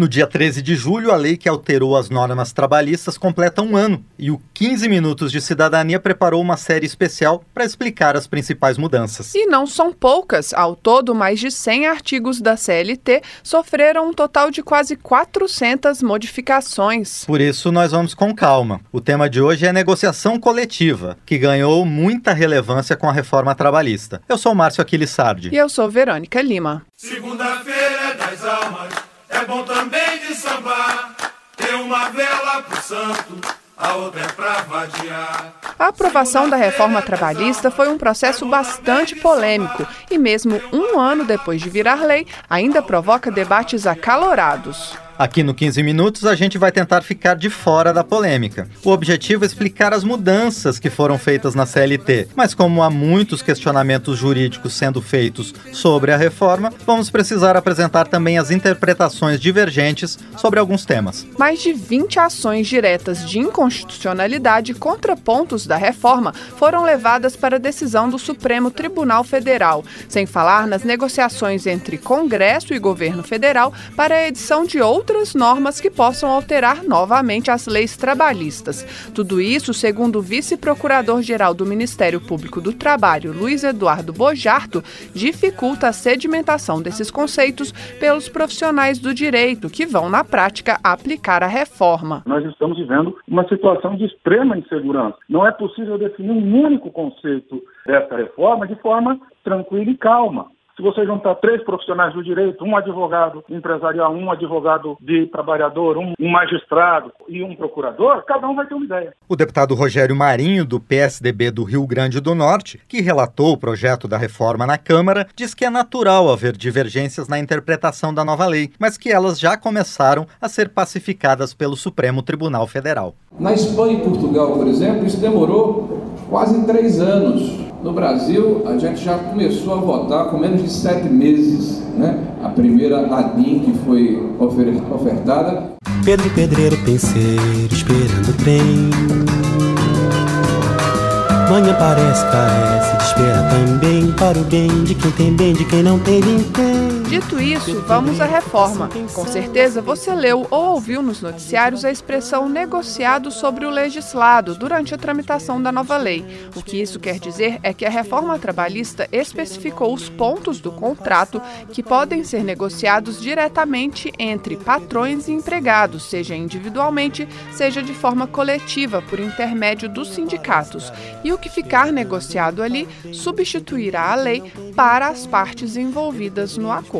No dia 13 de julho, a lei que alterou as normas trabalhistas completa um ano e o 15 Minutos de Cidadania preparou uma série especial para explicar as principais mudanças. E não são poucas. Ao todo, mais de 100 artigos da CLT sofreram um total de quase 400 modificações. Por isso, nós vamos com calma. O tema de hoje é negociação coletiva, que ganhou muita relevância com a reforma trabalhista. Eu sou Márcio Aquiles Sardi. E eu sou Verônica Lima. Segunda-feira é das almas, é bom também de sambar. Tem uma vela pro santo, a outra é pra vadiar. A aprovação da reforma trabalhista foi um processo bastante polêmico e, mesmo um ano depois de virar lei, ainda provoca debates acalorados. Aqui no 15 Minutos a gente vai tentar ficar de fora da polêmica. O objetivo é explicar as mudanças que foram feitas na CLT, mas como há muitos questionamentos jurídicos sendo feitos sobre a reforma, vamos precisar apresentar também as interpretações divergentes sobre alguns temas. Mais de 20 ações diretas de inconstitucionalidade contra pontos da reforma foram levadas para decisão do Supremo Tribunal Federal, sem falar nas negociações entre Congresso e governo federal para a edição de outras normas que possam alterar novamente as leis trabalhistas. Tudo isso, segundo o vice-procurador-geral do Ministério Público do Trabalho, Luiz Eduardo Bojarto, dificulta a sedimentação desses conceitos pelos profissionais do direito que vão, na prática, aplicar a reforma. Nós estamos vivendo uma situação de extrema insegurança. Não é possível definir um único conceito dessa reforma de forma tranquila e calma. Se você juntar três profissionais do direito, um advogado empresarial, um advogado de trabalhador, um, um magistrado e um procurador, cada um vai ter uma ideia. O deputado Rogério Marinho, do PSDB do Rio Grande do Norte, que relatou o projeto da reforma na Câmara, diz que é natural haver divergências na interpretação da nova lei, mas que elas já começaram a ser pacificadas pelo Supremo Tribunal Federal. Na Espanha e Portugal, por exemplo, isso demorou quase três anos. No Brasil, a gente já começou a votar com menos de sete meses. Né? A primeira ADIM que foi ofer- ofertada. Pedro e Pedreiro penseiro esperando o trem. Manhã parece, carece de espera também para o bem de quem tem bem, de quem não tem vintém. Dito isso, vamos à reforma. Com certeza você leu ou ouviu nos noticiários a expressão negociado sobre o legislado durante a tramitação da nova lei. O que isso quer dizer é que a reforma trabalhista especificou os pontos do contrato que podem ser negociados diretamente entre patrões e empregados, seja individualmente, seja de forma coletiva, por intermédio dos sindicatos. E o que ficar negociado ali substituirá a lei para as partes envolvidas no acordo.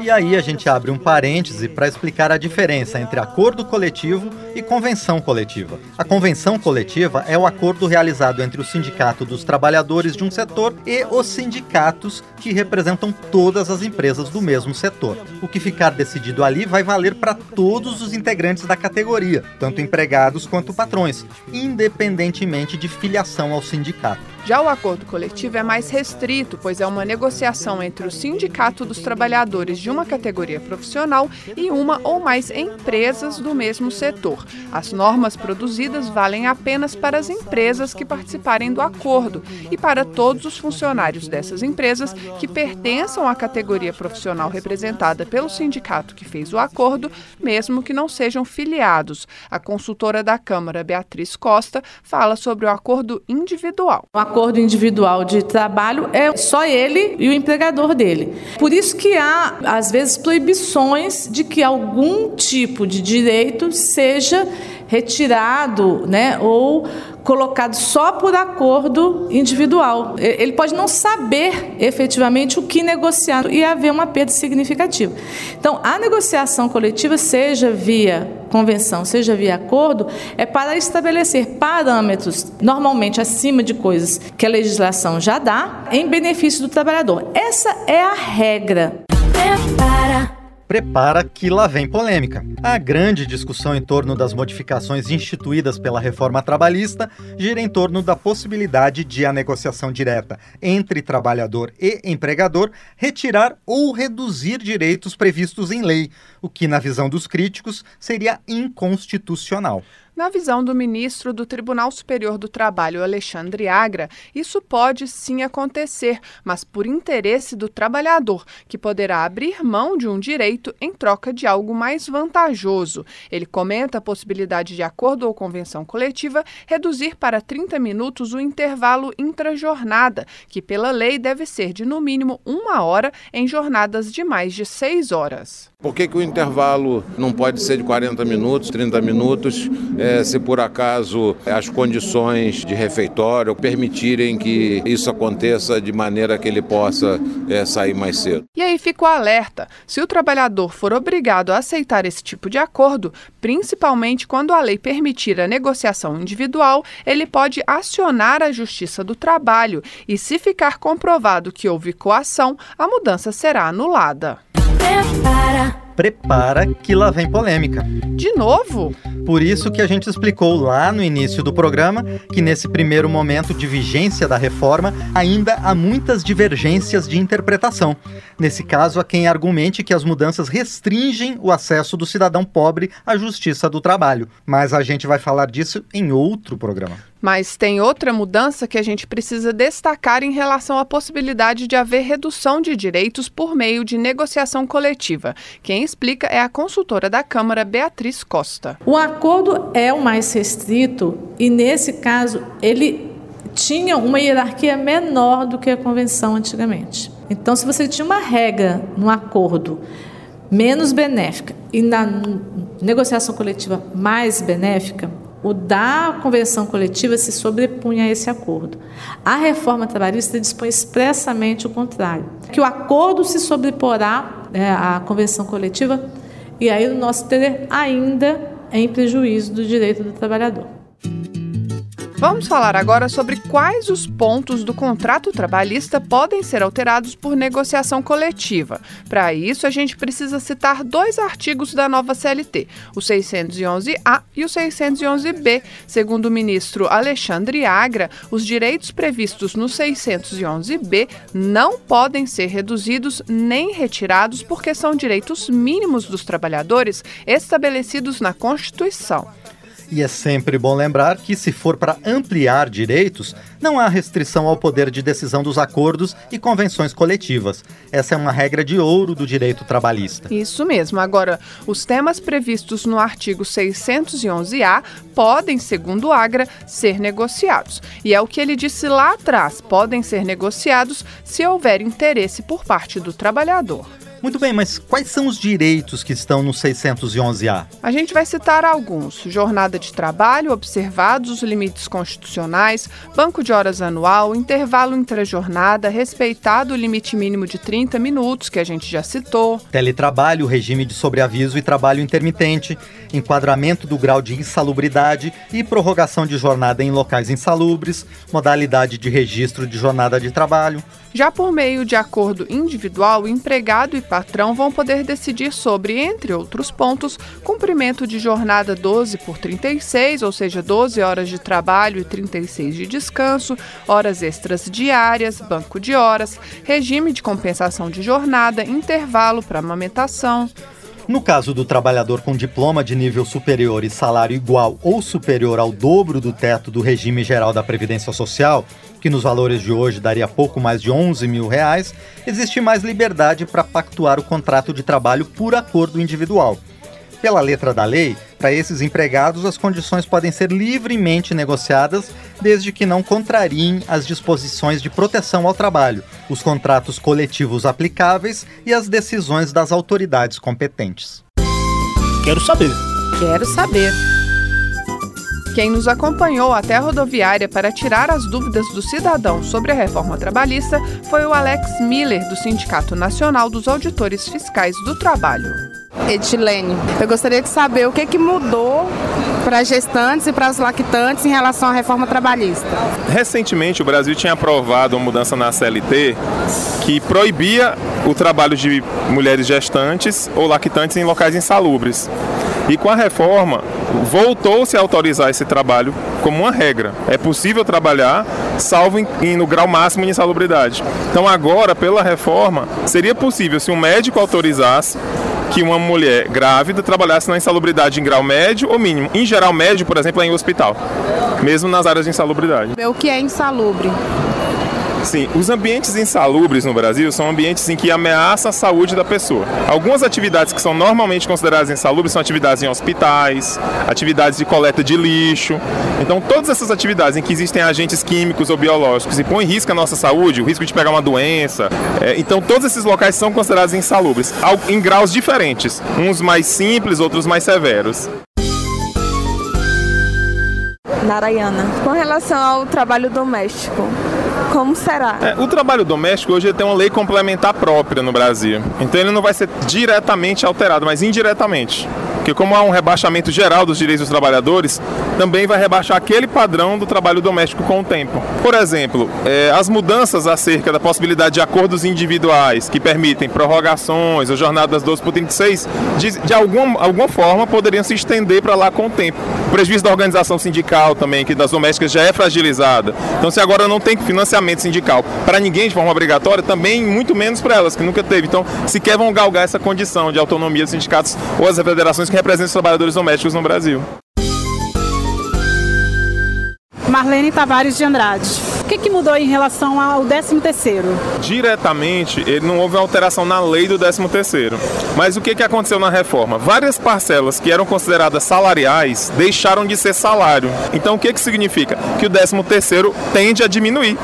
E aí a gente abre um parêntese para explicar a diferença entre acordo coletivo e convenção coletiva. A convenção coletiva é o acordo realizado entre o sindicato dos trabalhadores de um setor e os sindicatos que representam todas as empresas do mesmo setor. O que ficar decidido ali vai valer para todos os integrantes da categoria, tanto empregados quanto patrões, independentemente de filiação ao sindicato. Já o acordo coletivo é mais restrito, pois é uma negociação entre o sindicato dos trabalhadores de uma categoria profissional e uma ou mais empresas do mesmo setor. As normas produzidas valem apenas para as empresas que participarem do acordo e para todos os funcionários dessas empresas que pertençam à categoria profissional representada pelo sindicato que fez o acordo, mesmo que não sejam filiados. A consultora da Câmara, Beatriz Costa, fala sobre o acordo individual. Acordo individual de trabalho é só ele e o empregador dele. Por isso que há, às vezes, proibições de que algum tipo de direito seja retirado, né, ou colocado só por acordo individual. Ele pode não saber efetivamente o que negociar e haver uma perda significativa. Então, a negociação coletiva, seja via convenção, seja via acordo, é para estabelecer parâmetros, normalmente acima de coisas que a legislação já dá, em benefício do trabalhador. Essa é a regra. Prepara prepara que lá vem polêmica. A grande discussão em torno das modificações instituídas pela reforma trabalhista gira em torno da possibilidade de a negociação direta entre trabalhador e empregador retirar ou reduzir direitos previstos em lei, o que, na visão dos críticos, seria inconstitucional. Na visão do ministro do Tribunal Superior do Trabalho, Alexandre Agra, isso pode sim acontecer, mas por interesse do trabalhador, que poderá abrir mão de um direito em troca de algo mais vantajoso. Ele comenta a possibilidade de acordo ou convenção coletiva reduzir para 30 minutos o intervalo intrajornada, que pela lei deve ser de no mínimo uma hora em jornadas de mais de seis horas. Por que, que o intervalo não pode ser de 40 minutos, 30 minutos, é, se por acaso as condições de refeitório permitirem que isso aconteça de maneira que ele possa é, sair mais cedo? E aí fica o alerta: se o trabalhador for obrigado a aceitar esse tipo de acordo, principalmente quando a lei permitir a negociação individual, ele pode acionar a Justiça do Trabalho e, se ficar comprovado que houve coação, a mudança será anulada. Prepara. Prepara que lá vem polêmica. De novo? Por isso que a gente explicou lá no início do programa que nesse primeiro momento de vigência da reforma ainda há muitas divergências de interpretação. Nesse caso, há quem argumente que as mudanças restringem o acesso do cidadão pobre à justiça do trabalho. Mas a gente vai falar disso em outro programa. Mas tem outra mudança que a gente precisa destacar em relação à possibilidade de haver redução de direitos por meio de negociação coletiva. Quem explica é a consultora da Câmara, Beatriz Costa. O acordo é o mais restrito e, nesse caso, ele tinha uma hierarquia menor do que a convenção antigamente. Então, se você tinha uma regra no acordo menos benéfica e na negociação coletiva mais benéfica, o da convenção coletiva se sobrepunha a esse acordo. A reforma trabalhista dispõe expressamente o contrário, que o acordo se sobreporá é, à convenção coletiva e aí o nosso ter ainda é em prejuízo do direito do trabalhador. Vamos falar agora sobre quais os pontos do contrato trabalhista podem ser alterados por negociação coletiva. Para isso, a gente precisa citar dois artigos da nova CLT, o 611-A e o 611-B. Segundo o ministro Alexandre Agra, os direitos previstos no 611-B não podem ser reduzidos nem retirados porque são direitos mínimos dos trabalhadores estabelecidos na Constituição. E é sempre bom lembrar que, se for para ampliar direitos, não há restrição ao poder de decisão dos acordos e convenções coletivas. Essa é uma regra de ouro do direito trabalhista. Isso mesmo. Agora, os temas previstos no artigo 611-A podem, segundo o Agra, ser negociados. E é o que ele disse lá atrás: podem ser negociados se houver interesse por parte do trabalhador. Muito bem, mas quais são os direitos que estão no 611-A? A gente vai citar alguns: jornada de trabalho, observados os limites constitucionais, banco de horas anual, intervalo intra-jornada, respeitado o limite mínimo de 30 minutos, que a gente já citou, teletrabalho, regime de sobreaviso e trabalho intermitente, enquadramento do grau de insalubridade e prorrogação de jornada em locais insalubres, modalidade de registro de jornada de trabalho. Já por meio de acordo individual, o empregado e patrão vão poder decidir sobre, entre outros pontos, cumprimento de jornada 12 por 36, ou seja, 12 horas de trabalho e 36 de descanso, horas extras diárias, banco de horas, regime de compensação de jornada, intervalo para amamentação. No caso do trabalhador com diploma de nível superior e salário igual ou superior ao dobro do teto do regime geral da Previdência Social, que nos valores de hoje daria pouco mais de 11 mil reais, existe mais liberdade para pactuar o contrato de trabalho por acordo individual. Pela letra da lei, para esses empregados, as condições podem ser livremente negociadas, desde que não contrariem as disposições de proteção ao trabalho, os contratos coletivos aplicáveis e as decisões das autoridades competentes. Quero saber. Quero saber. Quem nos acompanhou até a rodoviária para tirar as dúvidas do cidadão sobre a reforma trabalhista foi o Alex Miller, do Sindicato Nacional dos Auditores Fiscais do Trabalho. Edilene, eu gostaria de saber o que, que mudou para as gestantes e para os lactantes em relação à reforma trabalhista. Recentemente, o Brasil tinha aprovado uma mudança na CLT que proibia o trabalho de mulheres gestantes ou lactantes em locais insalubres. E com a reforma, voltou-se a autorizar esse trabalho como uma regra. É possível trabalhar, salvo em, no grau máximo de insalubridade. Então, agora, pela reforma, seria possível, se um médico autorizasse, que uma mulher grávida trabalhasse na insalubridade em grau médio ou mínimo. Em geral, médio, por exemplo, é em hospital, mesmo nas áreas de insalubridade. O que é insalubre? Sim, os ambientes insalubres no Brasil são ambientes em que ameaça a saúde da pessoa. Algumas atividades que são normalmente consideradas insalubres são atividades em hospitais, atividades de coleta de lixo. Então, todas essas atividades em que existem agentes químicos ou biológicos e põem em risco a nossa saúde, o risco de pegar uma doença, é, então todos esses locais são considerados insalubres, em graus diferentes, uns mais simples, outros mais severos. Narayana. Com relação ao trabalho doméstico, como será? É, o trabalho doméstico hoje tem uma lei complementar própria no Brasil. Então ele não vai ser diretamente alterado, mas indiretamente. Porque como há um rebaixamento geral dos direitos dos trabalhadores, também vai rebaixar aquele padrão do trabalho doméstico com o tempo. Por exemplo, é, as mudanças acerca da possibilidade de acordos individuais que permitem prorrogações ou jornadas 12 por 36, de, de alguma, alguma forma poderiam se estender para lá com o tempo. O prejuízo da organização sindical também, que das domésticas já é fragilizada. Então se agora não tem financiamento sindical para ninguém de forma obrigatória, também muito menos para elas, que nunca teve. Então sequer vão galgar essa condição de autonomia dos sindicatos ou as federações que representam os trabalhadores domésticos no Brasil. Marlene Tavares de Andrade. Que, que mudou em relação ao 13º? Diretamente, ele não houve alteração na lei do 13º. Mas o que, que aconteceu na reforma? Várias parcelas que eram consideradas salariais deixaram de ser salário. Então o que, que significa? Que o 13º tende a diminuir.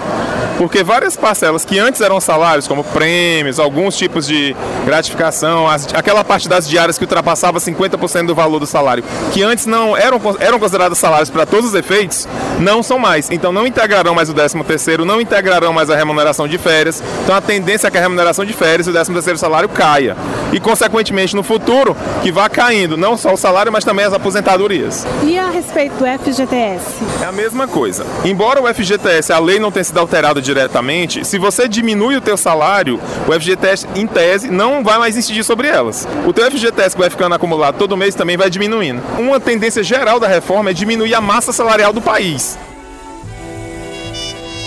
Porque várias parcelas que antes eram salários, como prêmios, alguns tipos de gratificação, as, aquela parte das diárias que ultrapassava 50% do valor do salário, que antes não eram, eram consideradas salários para todos os efeitos, não são mais. Então não integrarão mais o 13 terceiro, não integrarão mais a remuneração de férias. Então a tendência é que a remuneração de férias e o 13 terceiro salário caia. E consequentemente no futuro que vá caindo não só o salário, mas também as aposentadorias. E a respeito do FGTS? É a mesma coisa. Embora o FGTS, a lei não tenha sido alterada diretamente, se você diminui o teu salário, o FGTS, em tese, não vai mais incidir sobre elas. O teu FGTS que vai ficando acumulado todo mês também vai diminuindo. Uma tendência geral da reforma é diminuir a massa salarial do país.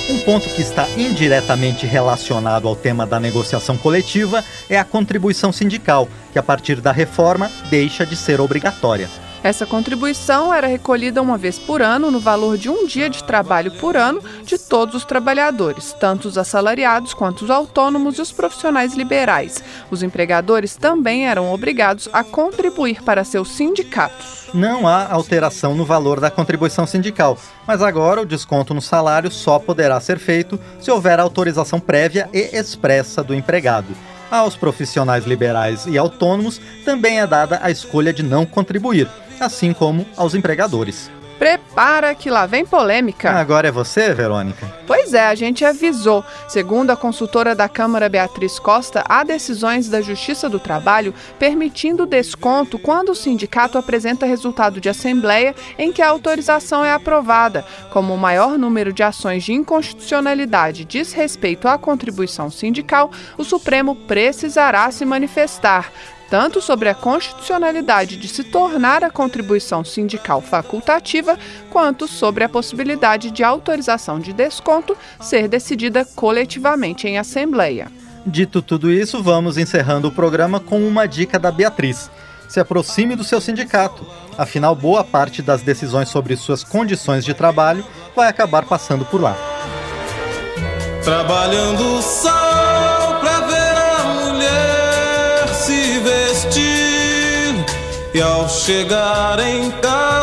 Um ponto que está indiretamente relacionado ao tema da negociação coletiva é a contribuição sindical, que a partir da reforma deixa de ser obrigatória. Essa contribuição era recolhida uma vez por ano no valor de um dia de trabalho por ano de todos os trabalhadores, tanto os assalariados quanto os autônomos e os profissionais liberais. Os empregadores também eram obrigados a contribuir para seus sindicatos. Não há alteração no valor da contribuição sindical, mas agora o desconto no salário só poderá ser feito se houver autorização prévia e expressa do empregado. Aos profissionais liberais e autônomos também é dada a escolha de não contribuir assim como aos empregadores. Prepara que lá vem polêmica. Agora é você, Verônica? Pois é, a gente avisou. Segundo a consultora da Câmara Beatriz Costa, há decisões da Justiça do Trabalho permitindo desconto quando o sindicato apresenta resultado de assembleia em que a autorização é aprovada. Como o maior número de ações de inconstitucionalidade diz respeito à contribuição sindical, o Supremo precisará se manifestar tanto sobre a constitucionalidade de se tornar a contribuição sindical facultativa, quanto sobre a possibilidade de autorização de desconto ser decidida coletivamente em assembleia. Dito tudo isso, vamos encerrando o programa com uma dica da Beatriz. Se aproxime do seu sindicato, afinal, boa parte das decisões sobre suas condições de trabalho vai acabar passando por lá. Trabalhando só e ao chegar em casa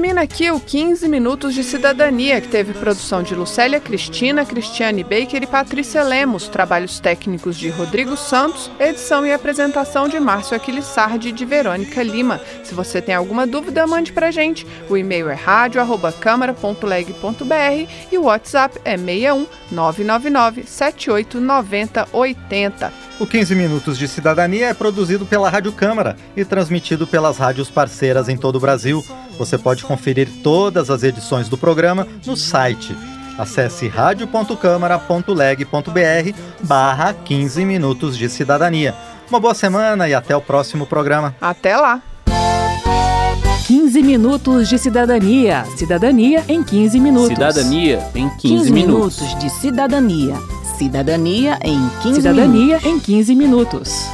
Termina aqui o 15 Minutos de Cidadania, que teve produção de Lucélia Cristina, Cristiane Baker e Patrícia Lemos, trabalhos técnicos de Rodrigo Santos, edição e apresentação de Márcio Aquilissardi e de Verônica Lima. Se você tem alguma dúvida, mande pra gente. O e-mail é rádio.câmara.leg.br e o WhatsApp é 61 999 7890 80. O 15 Minutos de Cidadania é produzido pela Rádio Câmara e transmitido pelas rádios parceiras em todo o Brasil. Você pode conferir todas as edições do programa no site. Acesse radio.câmara.leg.br barra 15 Minutos de Cidadania. Uma boa semana e até o próximo programa. Até lá! 15 minutos de cidadania. Cidadania em 15 minutos. Cidadania em 15, 15 minutos. minutos de cidadania. Cidadania em 15 Cidadania minutos. em 15 minutos.